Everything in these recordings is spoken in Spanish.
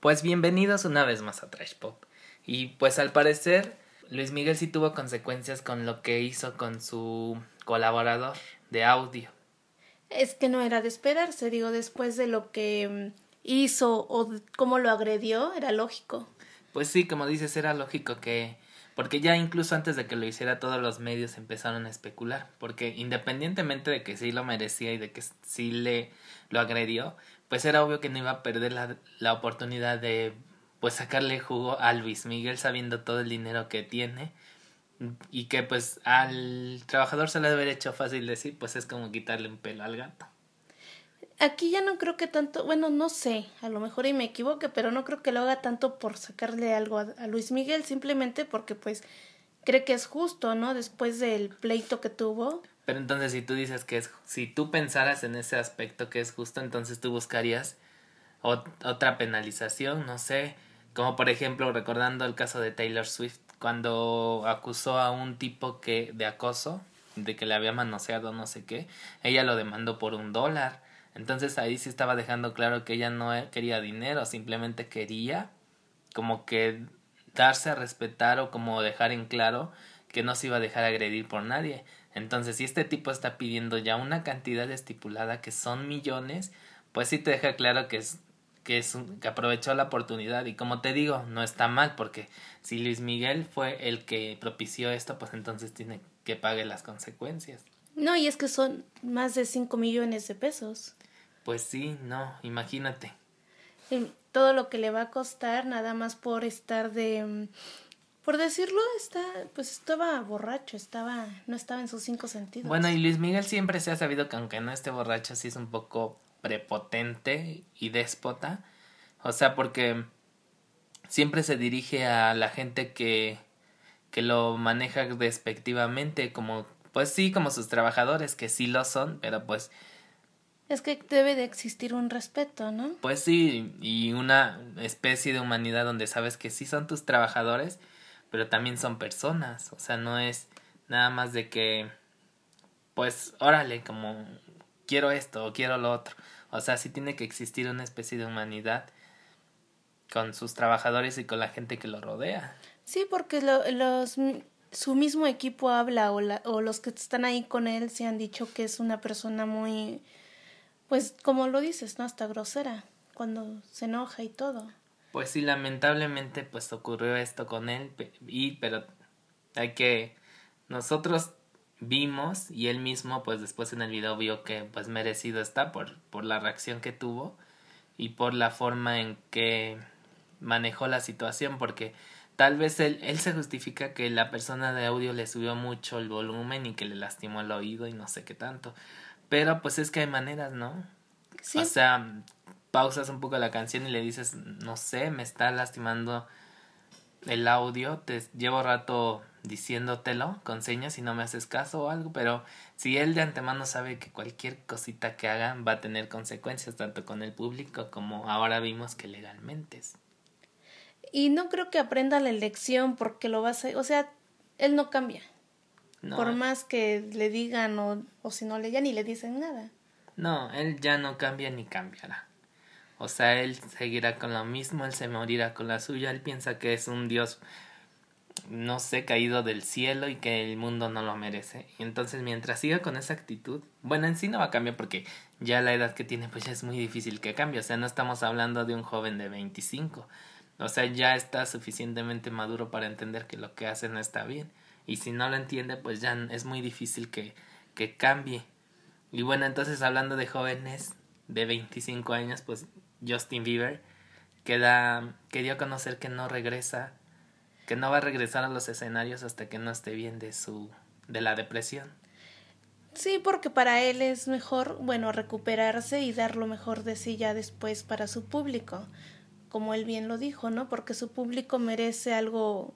Pues bienvenidos una vez más a Trash Pop. Y pues al parecer Luis Miguel sí tuvo consecuencias con lo que hizo con su colaborador de audio. Es que no era de esperarse, digo, después de lo que mm, hizo o cómo lo agredió, era lógico. Pues sí, como dices, era lógico que... Porque ya incluso antes de que lo hiciera todos los medios empezaron a especular. Porque independientemente de que sí lo merecía y de que sí le lo agredió, pues era obvio que no iba a perder la, la oportunidad de pues sacarle jugo a Luis Miguel sabiendo todo el dinero que tiene y que pues al trabajador se le haber hecho fácil decir pues es como quitarle un pelo al gato. Aquí ya no creo que tanto, bueno, no sé, a lo mejor y me equivoque, pero no creo que lo haga tanto por sacarle algo a Luis Miguel, simplemente porque pues cree que es justo, ¿no? Después del pleito que tuvo. Pero entonces si tú dices que es, si tú pensaras en ese aspecto que es justo, entonces tú buscarías otra penalización, no sé, como por ejemplo recordando el caso de Taylor Swift, cuando acusó a un tipo que de acoso, de que le había manoseado no sé qué, ella lo demandó por un dólar. Entonces ahí sí estaba dejando claro que ella no quería dinero, simplemente quería como que darse a respetar o como dejar en claro que no se iba a dejar agredir por nadie. Entonces, si este tipo está pidiendo ya una cantidad estipulada que son millones, pues sí te deja claro que es que es que aprovechó la oportunidad y como te digo, no está mal porque si Luis Miguel fue el que propició esto, pues entonces tiene que pague las consecuencias. No, y es que son más de 5 millones de pesos. Pues sí, no, imagínate. Todo lo que le va a costar nada más por estar de por decirlo, está, pues estaba borracho, estaba, no estaba en sus cinco sentidos. Bueno, y Luis Miguel siempre se ha sabido que aunque no esté borracho, sí es un poco prepotente y déspota. O sea, porque siempre se dirige a la gente que, que lo maneja despectivamente, como, pues sí, como sus trabajadores, que sí lo son, pero pues... Es que debe de existir un respeto, ¿no? Pues sí, y una especie de humanidad donde sabes que sí son tus trabajadores, pero también son personas, o sea, no es nada más de que, pues, órale, como quiero esto o quiero lo otro, o sea, sí tiene que existir una especie de humanidad con sus trabajadores y con la gente que lo rodea. Sí, porque los su mismo equipo habla o, la, o los que están ahí con él se han dicho que es una persona muy, pues como lo dices, ¿no? Hasta grosera cuando se enoja y todo. Pues sí, lamentablemente pues ocurrió esto con él y pero hay que nosotros vimos y él mismo pues después en el video vio que pues merecido está por por la reacción que tuvo y por la forma en que manejó la situación porque tal vez él, él se justifica que la persona de audio le subió mucho el volumen y que le lastimó el oído y no sé qué tanto pero pues es que hay maneras no o sea pausas un poco la canción y le dices, no sé, me está lastimando el audio, te llevo rato diciéndotelo con señas y no me haces caso o algo, pero si él de antemano sabe que cualquier cosita que haga va a tener consecuencias tanto con el público como ahora vimos que legalmente. Y no creo que aprenda la lección porque lo va a hacer, o sea, él no cambia. Por más que le digan o, o si no le ya ni le dicen nada. No, él ya no cambia ni cambiará. O sea, él seguirá con lo mismo, él se morirá con la suya, él piensa que es un Dios, no sé, caído del cielo y que el mundo no lo merece. Y entonces mientras siga con esa actitud, bueno, en sí no va a cambiar porque ya la edad que tiene pues ya es muy difícil que cambie. O sea, no estamos hablando de un joven de 25. O sea, ya está suficientemente maduro para entender que lo que hace no está bien. Y si no lo entiende, pues ya es muy difícil que, que cambie. Y bueno, entonces hablando de jóvenes de 25 años, pues Justin Bieber, que, da, que dio a conocer que no regresa, que no va a regresar a los escenarios hasta que no esté bien de su de la depresión. Sí, porque para él es mejor, bueno, recuperarse y dar lo mejor de sí ya después para su público, como él bien lo dijo, ¿no? Porque su público merece algo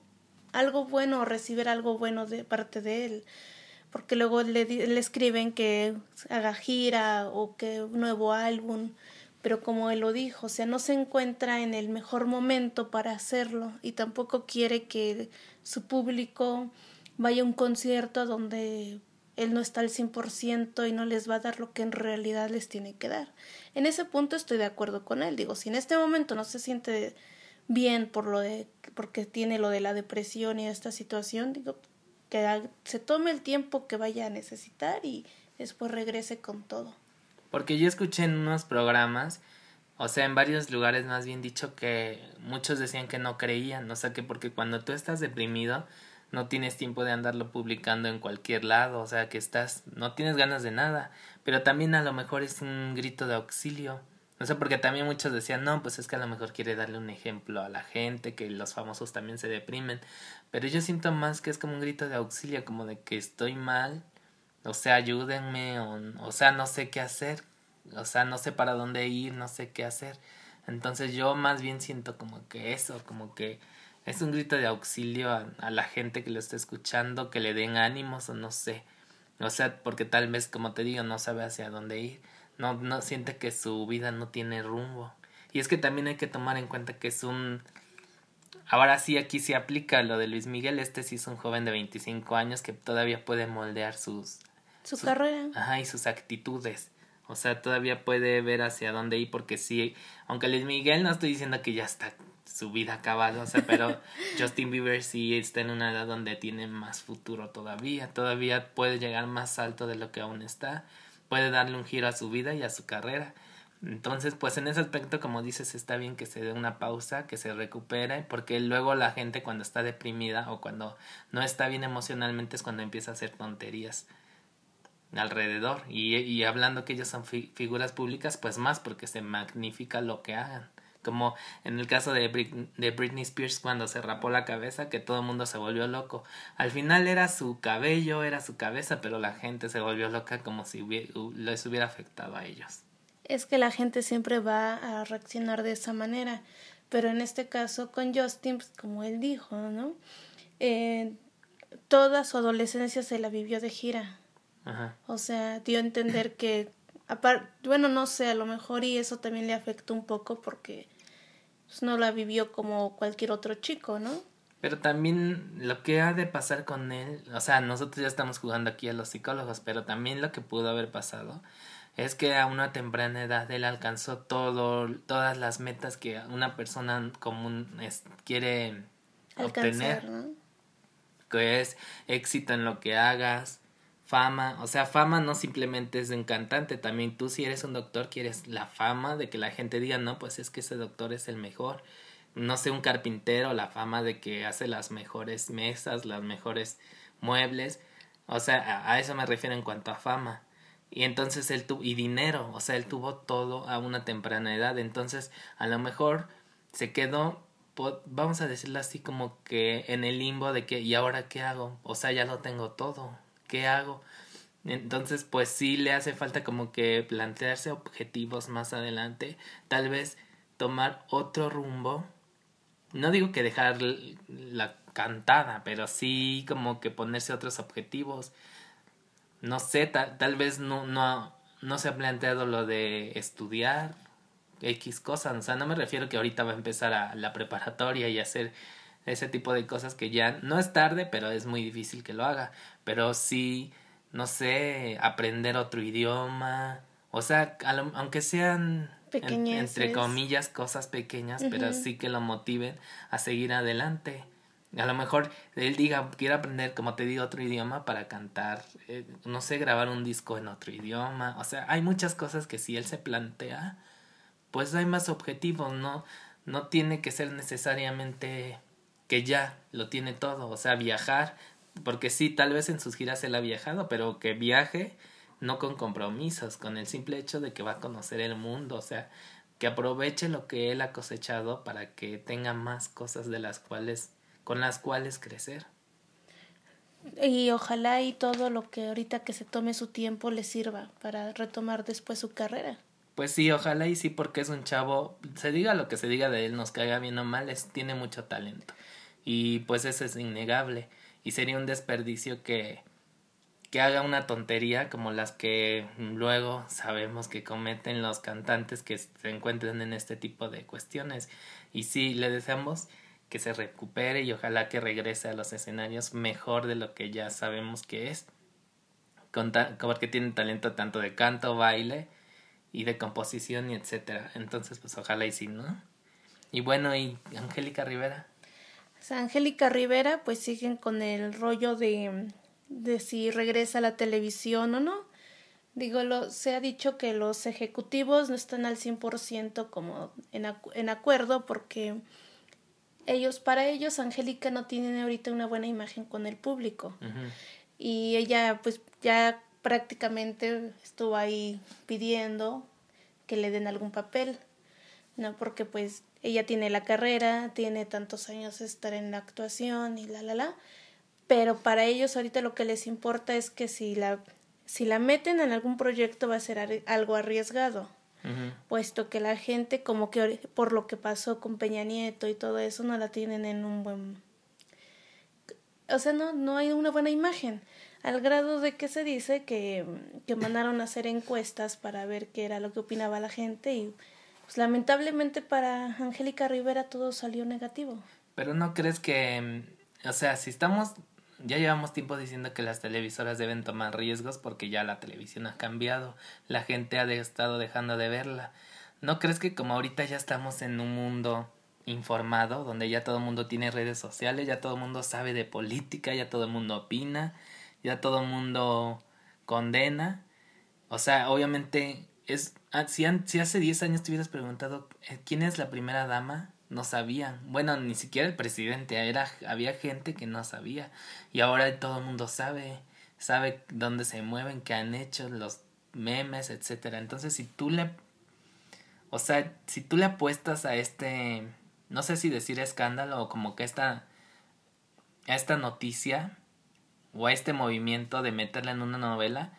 algo bueno, recibir algo bueno de parte de él, porque luego le, le escriben que haga gira o que un nuevo álbum, pero como él lo dijo, o sea, no se encuentra en el mejor momento para hacerlo y tampoco quiere que su público vaya a un concierto donde él no está al 100% y no les va a dar lo que en realidad les tiene que dar. En ese punto estoy de acuerdo con él. Digo, si en este momento no se siente bien por lo de porque tiene lo de la depresión y esta situación, digo que se tome el tiempo que vaya a necesitar y después regrese con todo. Porque yo escuché en unos programas, o sea, en varios lugares más bien dicho que muchos decían que no creían, o sea, que porque cuando tú estás deprimido no tienes tiempo de andarlo publicando en cualquier lado, o sea, que estás no tienes ganas de nada, pero también a lo mejor es un grito de auxilio. No sé, porque también muchos decían, no, pues es que a lo mejor quiere darle un ejemplo a la gente, que los famosos también se deprimen. Pero yo siento más que es como un grito de auxilio, como de que estoy mal, o sea, ayúdenme, o, o sea, no sé qué hacer, o sea, no sé para dónde ir, no sé qué hacer. Entonces yo más bien siento como que eso, como que es un grito de auxilio a, a la gente que lo está escuchando, que le den ánimos o no sé. O sea, porque tal vez, como te digo, no sabe hacia dónde ir no, no siente que su vida no tiene rumbo. Y es que también hay que tomar en cuenta que es un... Ahora sí, aquí se aplica lo de Luis Miguel. Este sí es un joven de 25 años que todavía puede moldear sus... Su carrera. Ajá, y sus actitudes. O sea, todavía puede ver hacia dónde ir porque sí, aunque Luis Miguel no estoy diciendo que ya está su vida acabada, o sea, pero Justin Bieber sí está en una edad donde tiene más futuro todavía, todavía puede llegar más alto de lo que aún está puede darle un giro a su vida y a su carrera. Entonces, pues en ese aspecto, como dices, está bien que se dé una pausa, que se recupere, porque luego la gente cuando está deprimida o cuando no está bien emocionalmente es cuando empieza a hacer tonterías alrededor. Y, hablando que ellos son figuras públicas, pues más porque se magnifica lo que hagan como en el caso de, de Britney Spears cuando se rapó la cabeza, que todo el mundo se volvió loco. Al final era su cabello, era su cabeza, pero la gente se volvió loca como si les hubiera afectado a ellos. Es que la gente siempre va a reaccionar de esa manera, pero en este caso con Justin, pues, como él dijo, ¿no? Eh, toda su adolescencia se la vivió de gira. Ajá. O sea, dio a entender que bueno, no sé, a lo mejor y eso también le afectó un poco porque pues, no la vivió como cualquier otro chico, ¿no? Pero también lo que ha de pasar con él, o sea, nosotros ya estamos jugando aquí a los psicólogos, pero también lo que pudo haber pasado es que a una temprana edad él alcanzó todo, todas las metas que una persona común quiere obtener, ¿no? que es éxito en lo que hagas, fama, o sea, fama no simplemente es de un cantante, también tú si eres un doctor quieres la fama de que la gente diga, no, pues es que ese doctor es el mejor, no sé, un carpintero, la fama de que hace las mejores mesas, las mejores muebles, o sea, a, eso me refiero en cuanto a fama. Y entonces él tuvo, y dinero, o sea, él tuvo todo a una temprana edad, entonces a lo mejor se quedó vamos a decirlo así como que en el limbo de que y ahora qué hago o sea ya lo tengo todo ¿qué hago? Entonces, pues sí le hace falta como que plantearse objetivos más adelante, tal vez tomar otro rumbo. No digo que dejar la cantada, pero sí como que ponerse otros objetivos. No sé, tal, vez no, no, no se ha planteado lo de estudiar X cosas. O sea, no me refiero que ahorita va a empezar a la preparatoria y hacer ese tipo de cosas que ya no es tarde, pero es muy difícil que lo haga. Pero sí, no sé, aprender otro idioma, o sea, aunque sean entre comillas cosas pequeñas, pero sí que lo motiven a seguir adelante. A lo mejor él diga, quiero aprender, como te digo, otro idioma para cantar, eh, no sé, grabar un disco en otro idioma. O sea, hay muchas cosas que si él se plantea, pues hay más objetivos, ¿no? No tiene que ser necesariamente que ya lo tiene todo, o sea, viajar, porque sí, tal vez en sus giras él ha viajado, pero que viaje no con compromisos, con el simple hecho de que va a conocer el mundo, o sea, que aproveche lo que él ha cosechado para que tenga más cosas de las cuales con las cuales crecer. Y ojalá y todo lo que ahorita que se tome su tiempo le sirva para retomar después su carrera. Pues sí, ojalá y sí, porque es un chavo, se diga lo que se diga de él, nos caiga bien o mal, es, tiene mucho talento. Y pues eso es innegable. Y sería un desperdicio que, que haga una tontería como las que luego sabemos que cometen los cantantes que se encuentran en este tipo de cuestiones. Y sí, le deseamos que se recupere y ojalá que regrese a los escenarios mejor de lo que ya sabemos que es. con porque tiene talento tanto de canto, baile y de composición y etcétera. Entonces, pues ojalá y sí, ¿no? Y bueno, ¿y Angélica Rivera? Angélica Rivera, pues siguen con el rollo de, de si regresa a la televisión o no. Digo, lo, se ha dicho que los ejecutivos no están al 100% como en, en acuerdo porque ellos, para ellos, Angélica no tiene ahorita una buena imagen con el público. Y ella, pues, ya prácticamente estuvo ahí pidiendo que le den algún papel, ¿no? Porque, pues, ella tiene la carrera, tiene tantos años de estar en la actuación y la, la, la. Pero para ellos ahorita lo que les importa es que si la, si la meten en algún proyecto va a ser algo arriesgado puesto que la gente como que por lo que pasó con Peña Nieto y todo eso no la tienen en un buen o sea no no hay una buena imagen al grado de que se dice que, que mandaron a hacer encuestas para ver qué era lo que opinaba la gente y pues lamentablemente para Angélica Rivera todo salió negativo pero no crees que o sea si estamos ya llevamos tiempo diciendo que las televisoras deben tomar riesgos porque ya la televisión ha cambiado, la gente ha estado dejando de verla. ¿No crees que como ahorita ya estamos en un mundo informado, donde ya todo el mundo tiene redes sociales, ya todo el mundo sabe de política, ya todo el mundo opina, ya todo el mundo condena? O sea, obviamente es ah, si, si hace 10 años te hubieras preguntado eh, quién es la primera dama, no sabían. Bueno, ni siquiera el presidente, era, había gente que no sabía. Y ahora todo el mundo sabe, sabe dónde se mueven, qué han hecho, los memes, etcétera. Entonces, si tú le o sea, si tú le apuestas a este no sé si decir escándalo o como que esta a esta noticia o este movimiento de meterla en una novela,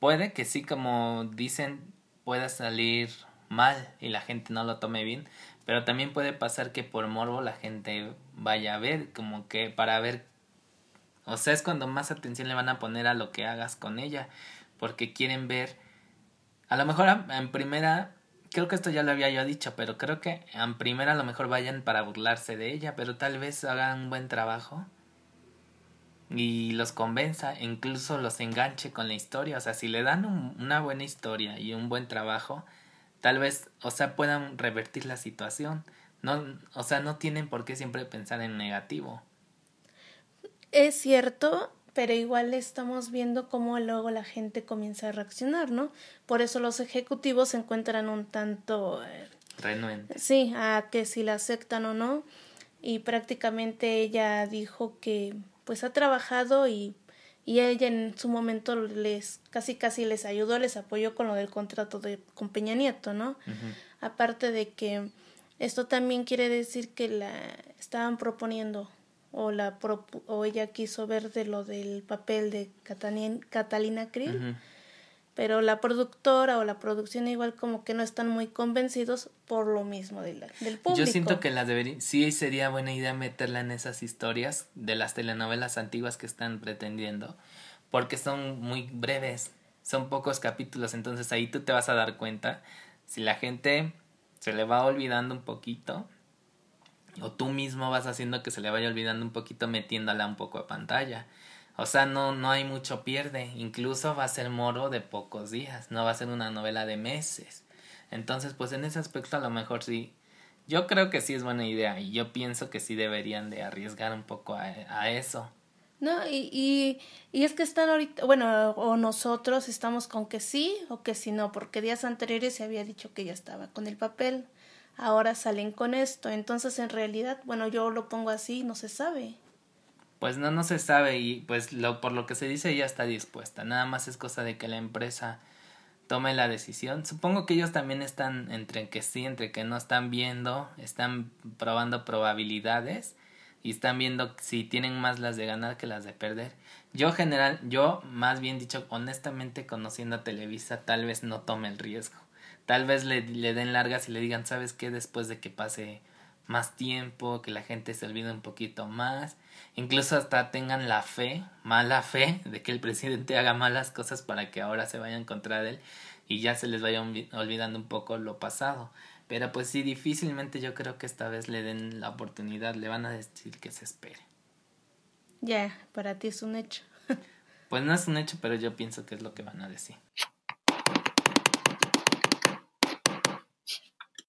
puede que sí como dicen pueda salir mal y la gente no lo tome bien, pero también puede pasar que por morbo la gente vaya a ver, como que para ver, o sea, es cuando más atención le van a poner a lo que hagas con ella, porque quieren ver, a lo mejor en primera, creo que esto ya lo había yo dicho, pero creo que en primera a lo mejor vayan para burlarse de ella, pero tal vez hagan un buen trabajo y los convenza, incluso los enganche con la historia, o sea, si le dan una buena historia y un buen trabajo, tal vez, o sea, puedan revertir la situación. No, o sea, no tienen por qué siempre pensar en negativo. Es cierto, pero igual estamos viendo cómo luego la gente comienza a reaccionar, ¿no? Por eso los ejecutivos se encuentran un tanto... Eh, Renuentes. Sí, a que si la aceptan o no. Y prácticamente ella dijo que pues ha trabajado y y ella en su momento les casi casi les ayudó, les apoyó con lo del contrato de con Peña Nieto, ¿no? Aparte de que esto también quiere decir que la estaban proponiendo o la o ella quiso ver de lo del papel de Catalina, Catalina Krill pero la productora o la producción igual como que no están muy convencidos por lo mismo del público. Yo siento que la debería, sí sería buena idea meterla en esas historias de las telenovelas antiguas que están pretendiendo, porque son muy breves, son pocos capítulos, entonces ahí tú te vas a dar cuenta si la gente se le va olvidando un poquito o tú mismo vas haciendo que se le vaya olvidando un poquito metiéndola un poco a pantalla. O sea, no, no hay mucho pierde. Incluso va a ser moro de pocos días. No va a ser una novela de meses. Entonces, pues en ese aspecto a lo mejor sí. Yo creo que sí es buena idea. Y yo pienso que sí deberían de arriesgar un poco a, a eso. No, y, y, y es que están ahorita, bueno, o nosotros estamos con que sí o que sí no, porque días anteriores se había dicho que ya estaba con el papel, ahora salen con esto, entonces en realidad, bueno, yo lo pongo así, no se sabe pues no, no se sabe y pues lo, por lo que se dice ya está dispuesta. Nada más es cosa de que la empresa tome la decisión. Supongo que ellos también están entre que sí, entre que no están viendo, están probando probabilidades y están viendo si tienen más las de ganar que las de perder. Yo general, yo más bien dicho, honestamente conociendo a Televisa, tal vez no tome el riesgo. Tal vez le, le den largas y le digan, ¿sabes qué? Después de que pase más tiempo, que la gente se olvide un poquito más, incluso hasta tengan la fe, mala fe, de que el presidente haga malas cosas para que ahora se vayan contra él y ya se les vaya olvidando un poco lo pasado. Pero pues sí, difícilmente yo creo que esta vez le den la oportunidad, le van a decir que se espere. Ya, para ti es un hecho. Pues no es un hecho, pero yo pienso que es lo que van a decir.